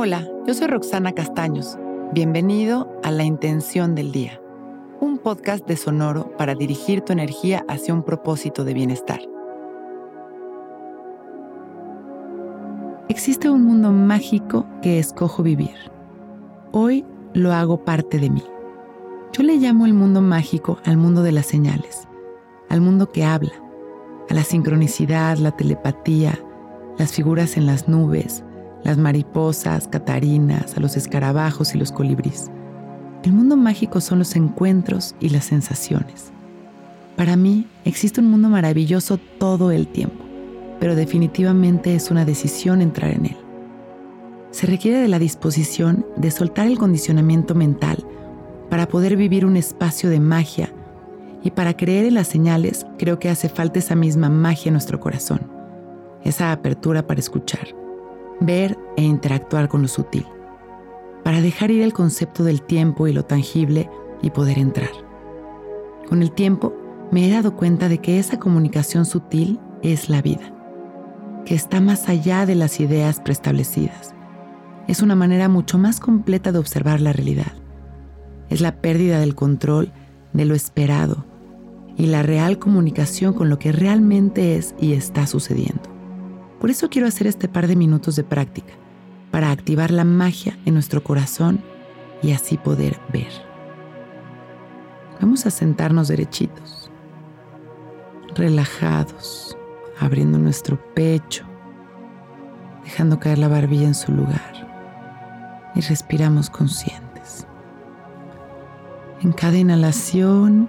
Hola, yo soy Roxana Castaños. Bienvenido a La Intención del Día, un podcast de Sonoro para dirigir tu energía hacia un propósito de bienestar. Existe un mundo mágico que escojo vivir. Hoy lo hago parte de mí. Yo le llamo el mundo mágico al mundo de las señales, al mundo que habla, a la sincronicidad, la telepatía, las figuras en las nubes, las mariposas, catarinas, a los escarabajos y los colibríes. El mundo mágico son los encuentros y las sensaciones. Para mí existe un mundo maravilloso todo el tiempo, pero definitivamente es una decisión entrar en él. Se requiere de la disposición de soltar el condicionamiento mental para poder vivir un espacio de magia y para creer en las señales creo que hace falta esa misma magia en nuestro corazón, esa apertura para escuchar ver e interactuar con lo sutil, para dejar ir el concepto del tiempo y lo tangible y poder entrar. Con el tiempo me he dado cuenta de que esa comunicación sutil es la vida, que está más allá de las ideas preestablecidas. Es una manera mucho más completa de observar la realidad. Es la pérdida del control de lo esperado y la real comunicación con lo que realmente es y está sucediendo. Por eso quiero hacer este par de minutos de práctica, para activar la magia en nuestro corazón y así poder ver. Vamos a sentarnos derechitos, relajados, abriendo nuestro pecho, dejando caer la barbilla en su lugar y respiramos conscientes. En cada inhalación,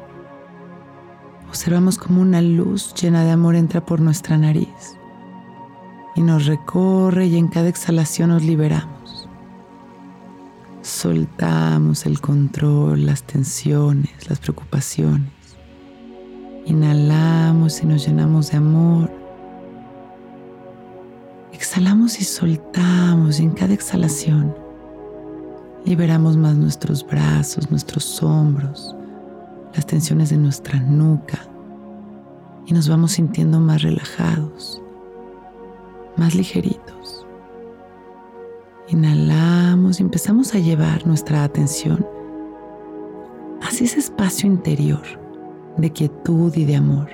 observamos como una luz llena de amor entra por nuestra nariz y nos recorre y en cada exhalación nos liberamos. Soltamos el control, las tensiones, las preocupaciones. Inhalamos y nos llenamos de amor. Exhalamos y soltamos y en cada exhalación liberamos más nuestros brazos, nuestros hombros, las tensiones de nuestra nuca y nos vamos sintiendo más relajados más ligeritos. Inhalamos y empezamos a llevar nuestra atención hacia ese espacio interior de quietud y de amor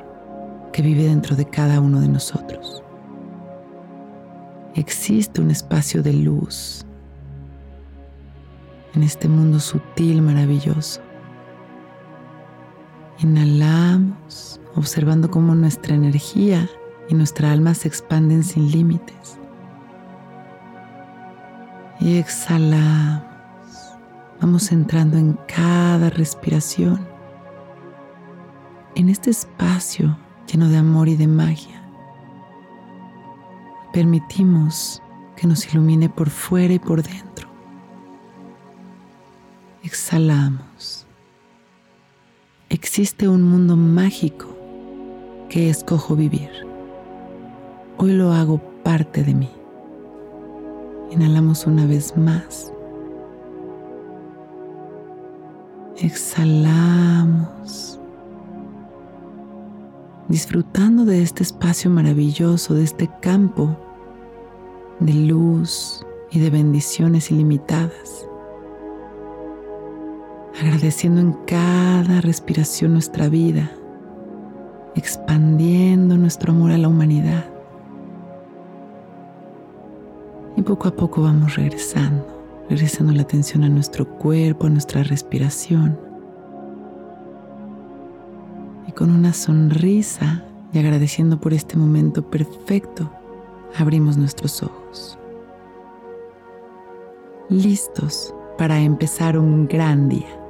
que vive dentro de cada uno de nosotros. Existe un espacio de luz en este mundo sutil, maravilloso. Inhalamos, observando cómo nuestra energía y nuestra alma se expanden sin límites. Y exhalamos. Vamos entrando en cada respiración, en este espacio lleno de amor y de magia. Permitimos que nos ilumine por fuera y por dentro. Exhalamos. Existe un mundo mágico que escojo vivir. Hoy lo hago parte de mí. Inhalamos una vez más. Exhalamos. Disfrutando de este espacio maravilloso, de este campo de luz y de bendiciones ilimitadas. Agradeciendo en cada respiración nuestra vida, expandiendo nuestro amor a la humanidad poco a poco vamos regresando, regresando la atención a nuestro cuerpo, a nuestra respiración. Y con una sonrisa y agradeciendo por este momento perfecto, abrimos nuestros ojos. Listos para empezar un gran día.